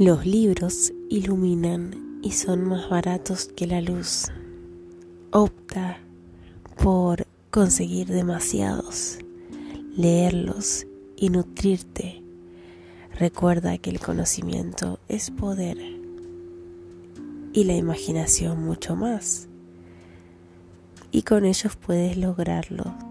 Los libros iluminan y son más baratos que la luz. Opta por conseguir demasiados, leerlos y nutrirte. Recuerda que el conocimiento es poder y la imaginación mucho más. Y con ellos puedes lograrlo